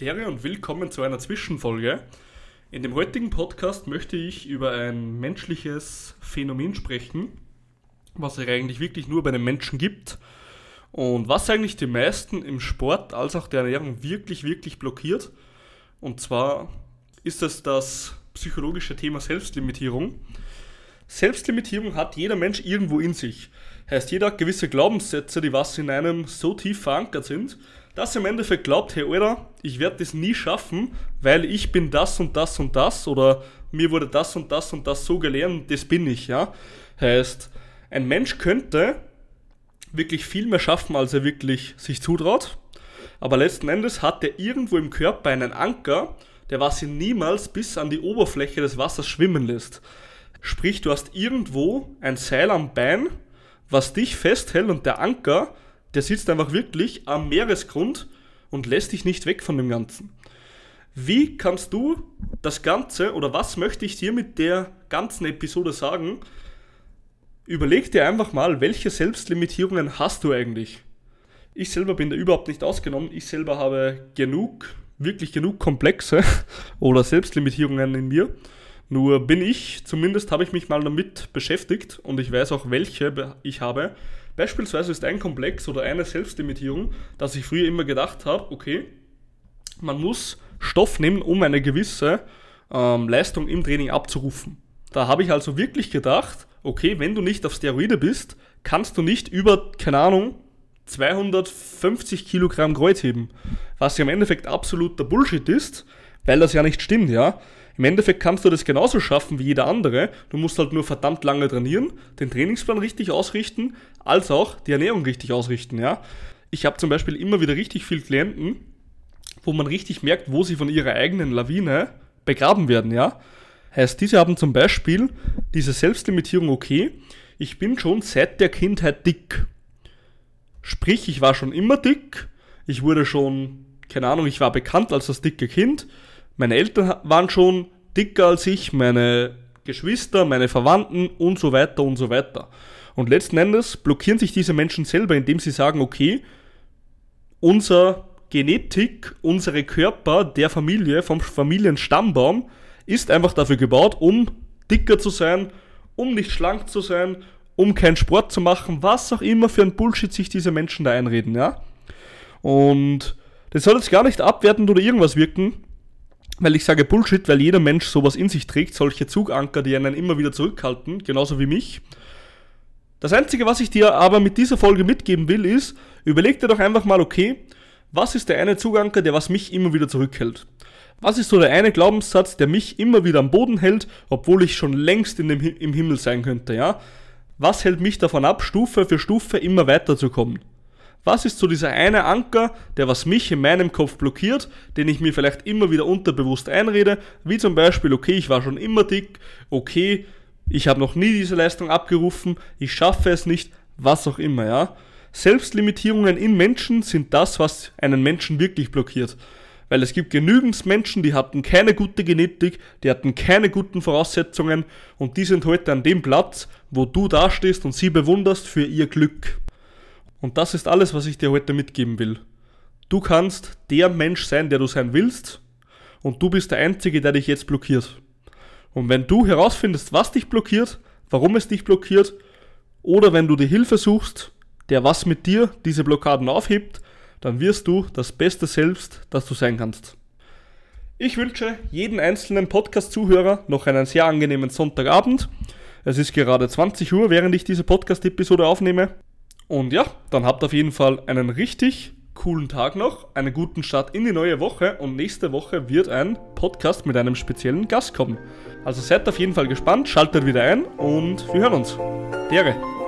Dere und willkommen zu einer Zwischenfolge. In dem heutigen Podcast möchte ich über ein menschliches Phänomen sprechen, was es eigentlich wirklich nur bei den Menschen gibt und was eigentlich die meisten im Sport als auch der Ernährung wirklich, wirklich blockiert. Und zwar ist es das psychologische Thema Selbstlimitierung. Selbstlimitierung hat jeder Mensch irgendwo in sich. Heißt, jeder hat gewisse Glaubenssätze, die was in einem so tief verankert sind, dass er im Endeffekt glaubt, hey Alter, ich werde das nie schaffen, weil ich bin das und das und das oder mir wurde das und das und das so gelernt, das bin ich, ja. Heißt, ein Mensch könnte wirklich viel mehr schaffen, als er wirklich sich zutraut, aber letzten Endes hat er irgendwo im Körper einen Anker, der was ihn niemals bis an die Oberfläche des Wassers schwimmen lässt. Sprich, du hast irgendwo ein Seil am Bein, was dich festhält und der Anker, der sitzt einfach wirklich am Meeresgrund und lässt dich nicht weg von dem Ganzen. Wie kannst du das Ganze oder was möchte ich dir mit der ganzen Episode sagen? Überleg dir einfach mal, welche Selbstlimitierungen hast du eigentlich? Ich selber bin da überhaupt nicht ausgenommen. Ich selber habe genug, wirklich genug Komplexe oder Selbstlimitierungen in mir. Nur bin ich, zumindest habe ich mich mal damit beschäftigt und ich weiß auch, welche ich habe. Beispielsweise ist ein Komplex oder eine Selbstlimitierung, dass ich früher immer gedacht habe, okay, man muss Stoff nehmen, um eine gewisse ähm, Leistung im Training abzurufen. Da habe ich also wirklich gedacht, okay, wenn du nicht auf Steroide bist, kannst du nicht über, keine Ahnung, 250 Kilogramm Kreuz heben. Was ja im Endeffekt absoluter Bullshit ist, weil das ja nicht stimmt, ja. Im Endeffekt kannst du das genauso schaffen wie jeder andere. Du musst halt nur verdammt lange trainieren, den Trainingsplan richtig ausrichten, als auch die Ernährung richtig ausrichten, ja. Ich habe zum Beispiel immer wieder richtig viele Klienten, wo man richtig merkt, wo sie von ihrer eigenen Lawine begraben werden, ja. Heißt, diese haben zum Beispiel diese Selbstlimitierung, okay, ich bin schon seit der Kindheit dick. Sprich, ich war schon immer dick, ich wurde schon, keine Ahnung, ich war bekannt als das dicke Kind, meine Eltern waren schon dicker als ich, meine Geschwister, meine Verwandten und so weiter und so weiter. Und letzten Endes blockieren sich diese Menschen selber, indem sie sagen, okay, unser Genetik, unsere Körper der Familie, vom Familienstammbaum, ist einfach dafür gebaut, um dicker zu sein, um nicht schlank zu sein, um keinen Sport zu machen, was auch immer für ein Bullshit sich diese Menschen da einreden, ja. Und das soll jetzt gar nicht abwertend oder irgendwas wirken weil ich sage Bullshit, weil jeder Mensch sowas in sich trägt, solche Zuganker, die einen immer wieder zurückhalten, genauso wie mich. Das Einzige, was ich dir aber mit dieser Folge mitgeben will, ist, überleg dir doch einfach mal, okay, was ist der eine Zuganker, der was mich immer wieder zurückhält? Was ist so der eine Glaubenssatz, der mich immer wieder am Boden hält, obwohl ich schon längst in dem, im Himmel sein könnte, ja? Was hält mich davon ab, Stufe für Stufe immer weiterzukommen? Was ist so dieser eine Anker, der was mich in meinem Kopf blockiert, den ich mir vielleicht immer wieder unterbewusst einrede, wie zum Beispiel, okay, ich war schon immer dick, okay, ich habe noch nie diese Leistung abgerufen, ich schaffe es nicht, was auch immer, ja. Selbstlimitierungen in Menschen sind das, was einen Menschen wirklich blockiert. Weil es gibt genügend Menschen, die hatten keine gute Genetik, die hatten keine guten Voraussetzungen und die sind heute an dem Platz, wo du dastehst und sie bewunderst für ihr Glück. Und das ist alles, was ich dir heute mitgeben will. Du kannst der Mensch sein, der du sein willst, und du bist der Einzige, der dich jetzt blockiert. Und wenn du herausfindest, was dich blockiert, warum es dich blockiert, oder wenn du die Hilfe suchst, der was mit dir diese Blockaden aufhebt, dann wirst du das Beste selbst, das du sein kannst. Ich wünsche jeden einzelnen Podcast-Zuhörer noch einen sehr angenehmen Sonntagabend. Es ist gerade 20 Uhr, während ich diese Podcast-Episode aufnehme. Und ja, dann habt auf jeden Fall einen richtig coolen Tag noch, einen guten Start in die neue Woche und nächste Woche wird ein Podcast mit einem speziellen Gast kommen. Also seid auf jeden Fall gespannt, schaltet wieder ein und wir hören uns. Dere.